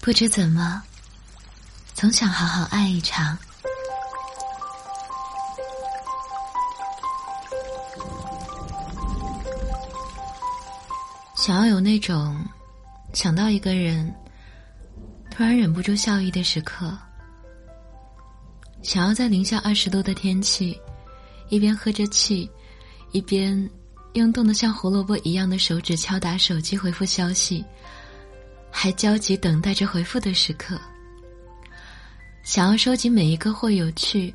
不知怎么，总想好好爱一场。想要有那种想到一个人，突然忍不住笑意的时刻。想要在零下二十度的天气，一边喝着气，一边用冻得像胡萝卜一样的手指敲打手机回复消息。还焦急等待着回复的时刻，想要收集每一个或有趣、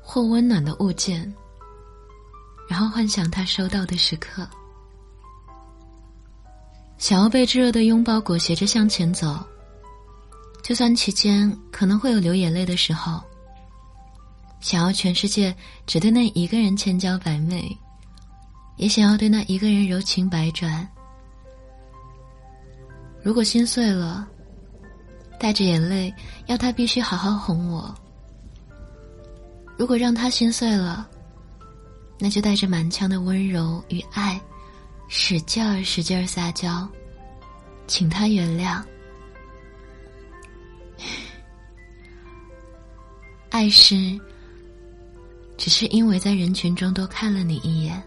或温暖的物件，然后幻想他收到的时刻，想要被炙热的拥抱裹挟着向前走，就算期间可能会有流眼泪的时候，想要全世界只对那一个人千娇百媚，也想要对那一个人柔情百转。如果心碎了，带着眼泪要他必须好好哄我；如果让他心碎了，那就带着满腔的温柔与爱，使劲儿使劲儿撒娇，请他原谅。爱是，只是因为在人群中多看了你一眼；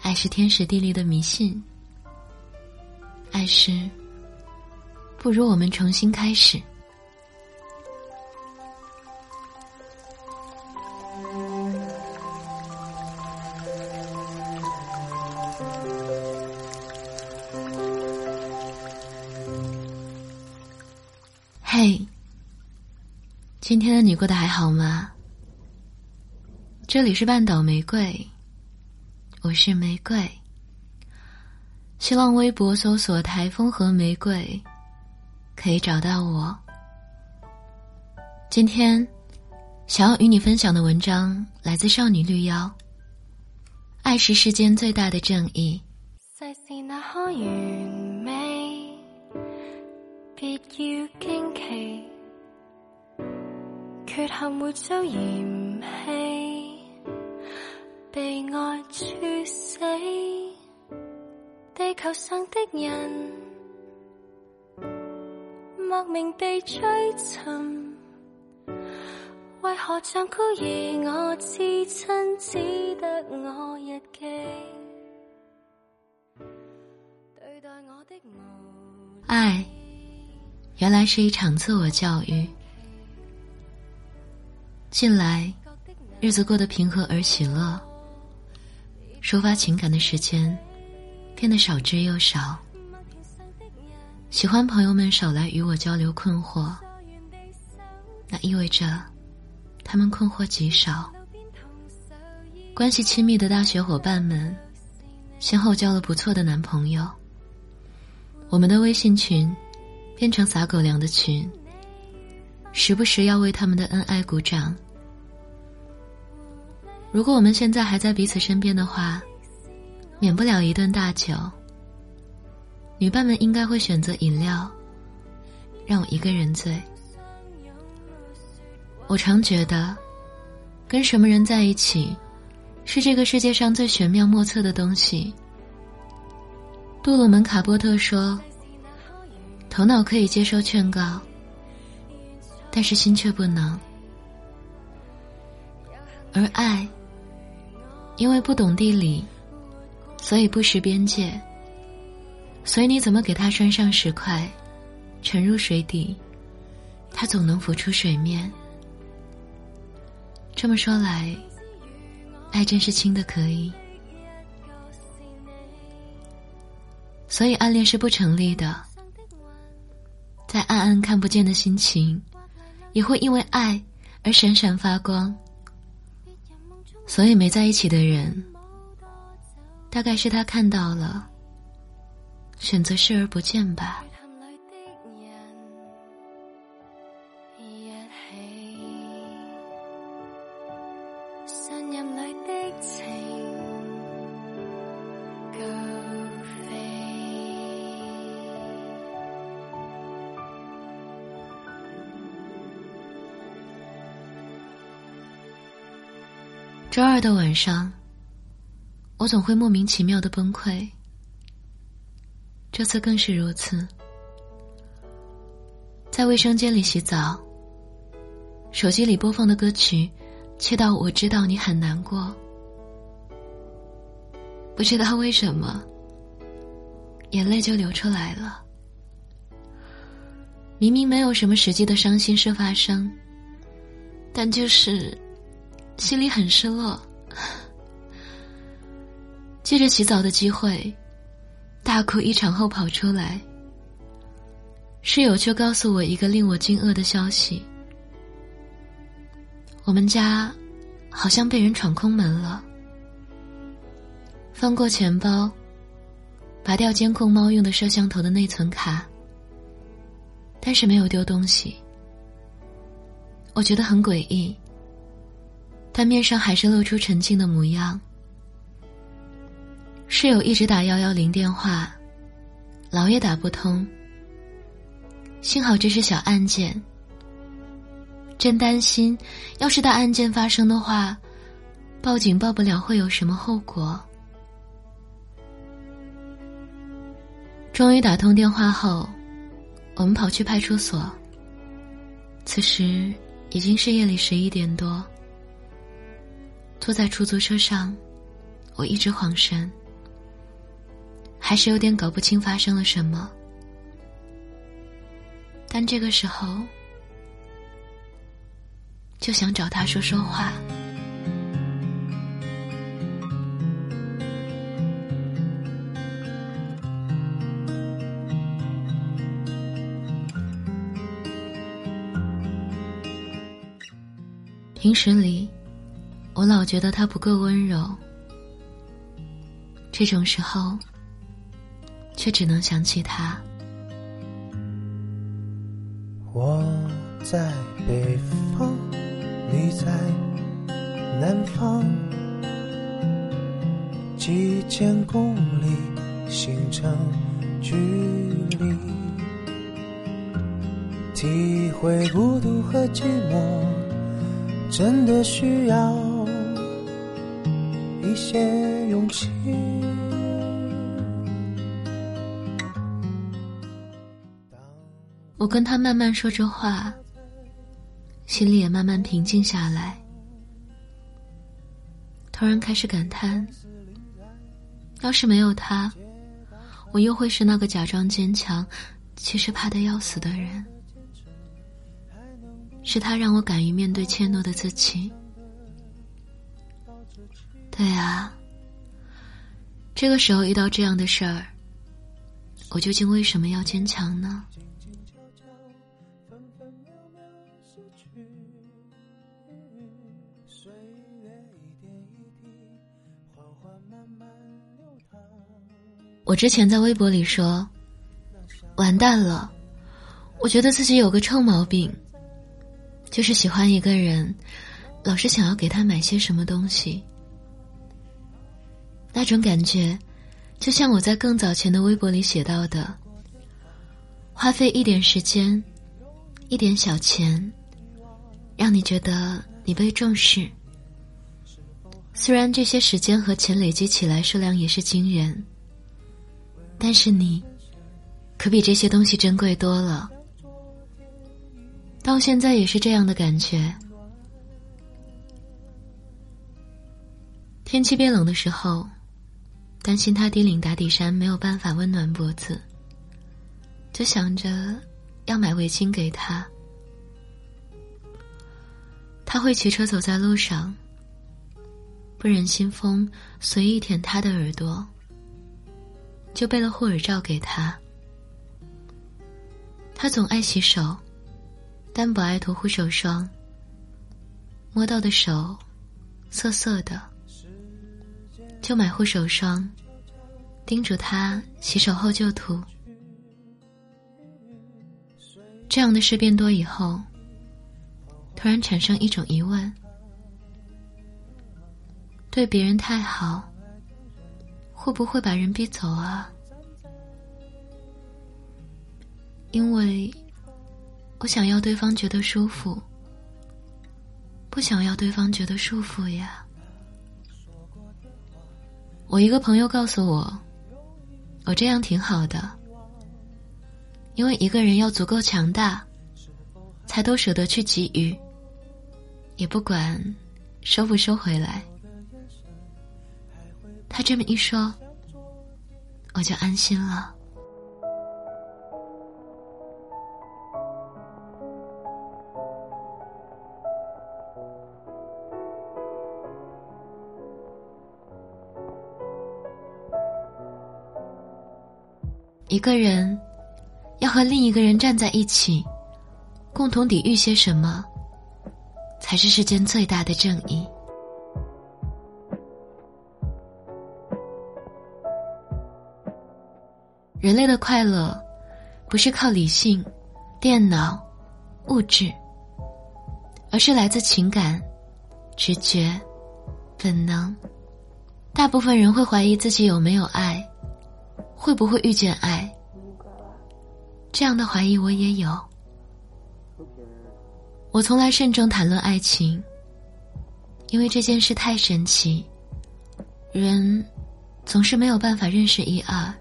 爱是天时地利的迷信。爱是，不如我们重新开始。嘿，今天的你过得还好吗？这里是半岛玫瑰，我是玫瑰。新浪微博搜索“台风和玫瑰”，可以找到我。今天想要与你分享的文章来自少女绿妖。爱是世间最大的正义。世事那可完美，别要惊奇，缺陷会遭嫌弃，被爱处死。地球上的人莫名地追寻，为何像孤儿我至亲只得我日记？对待我的爱，原来是一场自我教育。近来，日子过得平和而喜乐，抒发情感的时间。变得少之又少，喜欢朋友们少来与我交流困惑，那意味着他们困惑极少。关系亲密的大学伙伴们，先后交了不错的男朋友。我们的微信群变成撒狗粮的群，时不时要为他们的恩爱鼓掌。如果我们现在还在彼此身边的话。免不了一顿大酒，女伴们应该会选择饮料，让我一个人醉。我常觉得，跟什么人在一起，是这个世界上最玄妙莫测的东西。杜鲁门·卡波特说：“头脑可以接受劝告，但是心却不能。”而爱，因为不懂地理。所以不识边界，所以你怎么给他拴上石块，沉入水底，他总能浮出水面。这么说来，爱真是轻的可以。所以暗恋是不成立的，在暗暗看不见的心情，也会因为爱而闪闪发光。所以没在一起的人。大概是他看到了，选择视而不见吧。周二的晚上。我总会莫名其妙的崩溃，这次更是如此。在卫生间里洗澡，手机里播放的歌曲，切到我知道你很难过。不知道为什么，眼泪就流出来了。明明没有什么实际的伤心事发生，但就是心里很失落。借着洗澡的机会，大哭一场后跑出来。室友却告诉我一个令我惊愕的消息：我们家好像被人闯空门了。翻过钱包，拔掉监控猫用的摄像头的内存卡，但是没有丢东西。我觉得很诡异，但面上还是露出沉静的模样。室友一直打幺幺零电话，老也打不通。幸好这是小案件，真担心，要是大案件发生的话，报警报不了会有什么后果。终于打通电话后，我们跑去派出所。此时已经是夜里十一点多。坐在出租车上，我一直晃神，还是有点搞不清发生了什么。但这个时候，就想找他说说话。平时里，我老觉得他不够温柔，这种时候，却只能想起他。我在北方，你在南方，几千公里形成距离，体会孤独和寂寞。真的需要一些勇气。我跟他慢慢说着话，心里也慢慢平静下来。突然开始感叹：要是没有他，我又会是那个假装坚强，其实怕得要死的人。是他让我敢于面对怯懦的自己。对啊，这个时候遇到这样的事儿，我究竟为什么要坚强呢？我之前在微博里说：“完蛋了，我觉得自己有个臭毛病。”就是喜欢一个人，老是想要给他买些什么东西。那种感觉，就像我在更早前的微博里写到的：花费一点时间，一点小钱，让你觉得你被重视。虽然这些时间和钱累积起来数量也是惊人，但是你，可比这些东西珍贵多了。到现在也是这样的感觉。天气变冷的时候，担心他低领打底衫没有办法温暖脖子，就想着要买围巾给他。他会骑车走在路上，不忍心风随意舔他的耳朵，就备了护耳罩给他。他总爱洗手。但不爱涂护手霜，摸到的手涩涩的，就买护手霜，叮嘱他洗手后就涂。这样的事变多以后，突然产生一种疑问：对别人太好，会不会把人逼走啊？因为。我想要对方觉得舒服，不想要对方觉得束缚呀。我一个朋友告诉我，我这样挺好的，因为一个人要足够强大，才都舍得去给予，也不管收不收回来。他这么一说，我就安心了。一个人要和另一个人站在一起，共同抵御些什么，才是世间最大的正义。人类的快乐，不是靠理性、电脑、物质，而是来自情感、直觉、本能。大部分人会怀疑自己有没有爱。会不会遇见爱？这样的怀疑我也有。我从来慎重谈论爱情，因为这件事太神奇，人总是没有办法认识一二。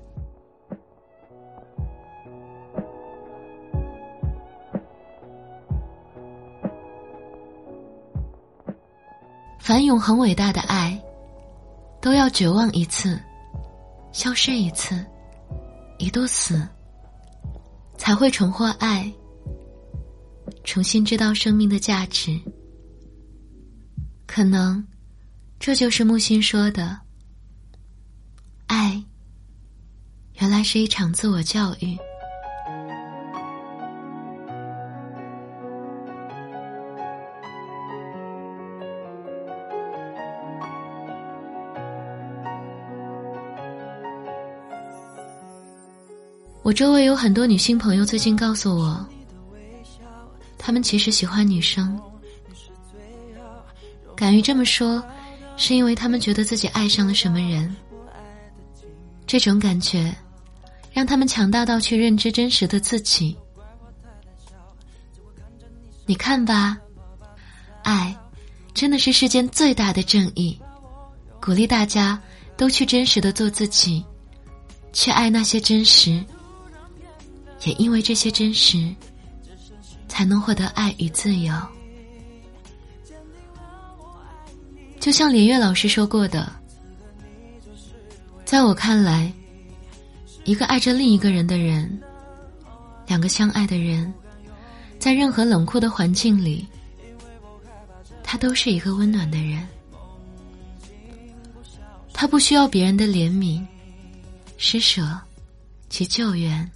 凡永恒伟大的爱，都要绝望一次。消失一次，一度死，才会重获爱，重新知道生命的价值。可能，这就是木心说的：爱，原来是一场自我教育。我周围有很多女性朋友，最近告诉我，他们其实喜欢女生。敢于这么说，是因为他们觉得自己爱上了什么人。这种感觉，让他们强大到去认知真实的自己。你看吧，爱，真的是世间最大的正义。鼓励大家都去真实的做自己，去爱那些真实。也因为这些真实，才能获得爱与自由。就像连岳老师说过的，在我看来，一个爱着另一个人的人，两个相爱的人，在任何冷酷的环境里，他都是一个温暖的人。他不需要别人的怜悯、施舍及救援。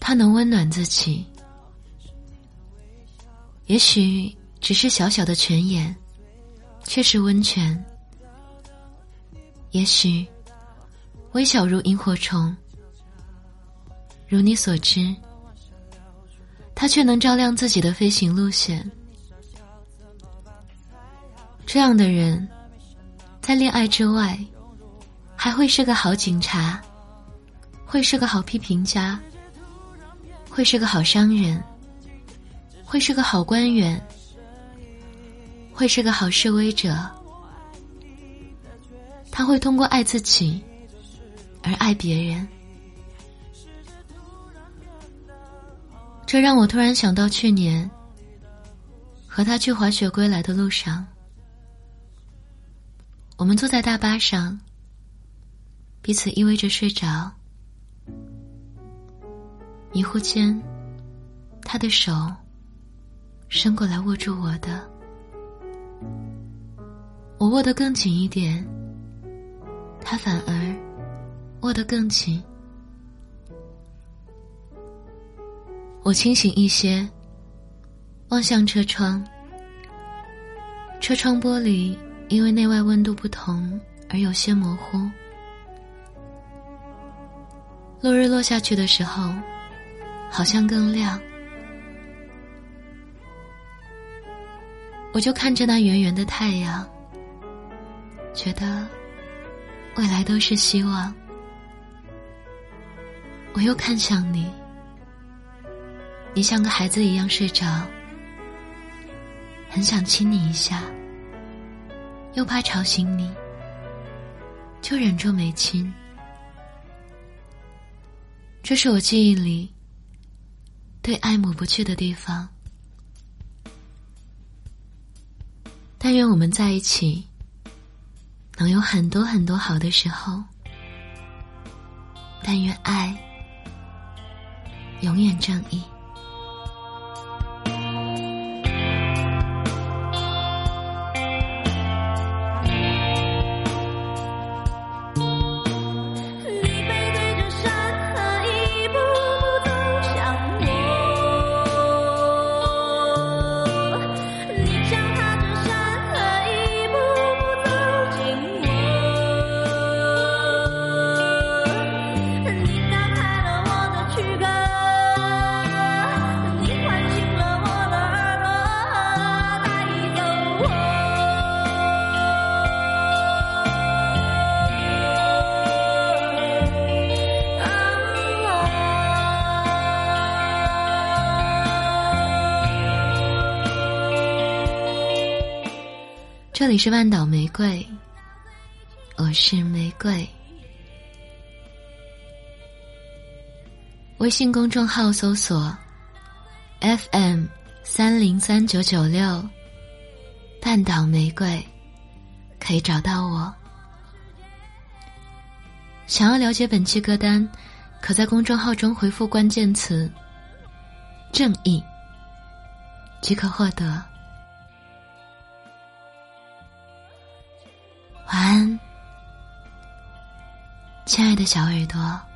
他能温暖自己，也许只是小小的泉眼，却是温泉；也许微小如萤火虫，如你所知，他却能照亮自己的飞行路线。这样的人，在恋爱之外，还会是个好警察，会是个好批评家。会是个好商人，会是个好官员，会是个好示威者。他会通过爱自己而爱别人。这让我突然想到去年和他去滑雪归来的路上，我们坐在大巴上，彼此依偎着睡着。迷糊间，他的手伸过来握住我的，我握得更紧一点，他反而握得更紧。我清醒一些，望向车窗，车窗玻璃因为内外温度不同而有些模糊。落日落下去的时候。好像更亮，我就看着那圆圆的太阳，觉得未来都是希望。我又看向你，你像个孩子一样睡着，很想亲你一下，又怕吵醒你，就忍住没亲。这是我记忆里。对爱抹不去的地方。但愿我们在一起，能有很多很多好的时候。但愿爱永远正义。这里是万岛玫瑰，我是玫瑰。微信公众号搜索 FM 三零三九九六，半岛玫瑰，可以找到我。想要了解本期歌单，可在公众号中回复关键词“正义”，即可获得。晚安，亲爱的小耳朵。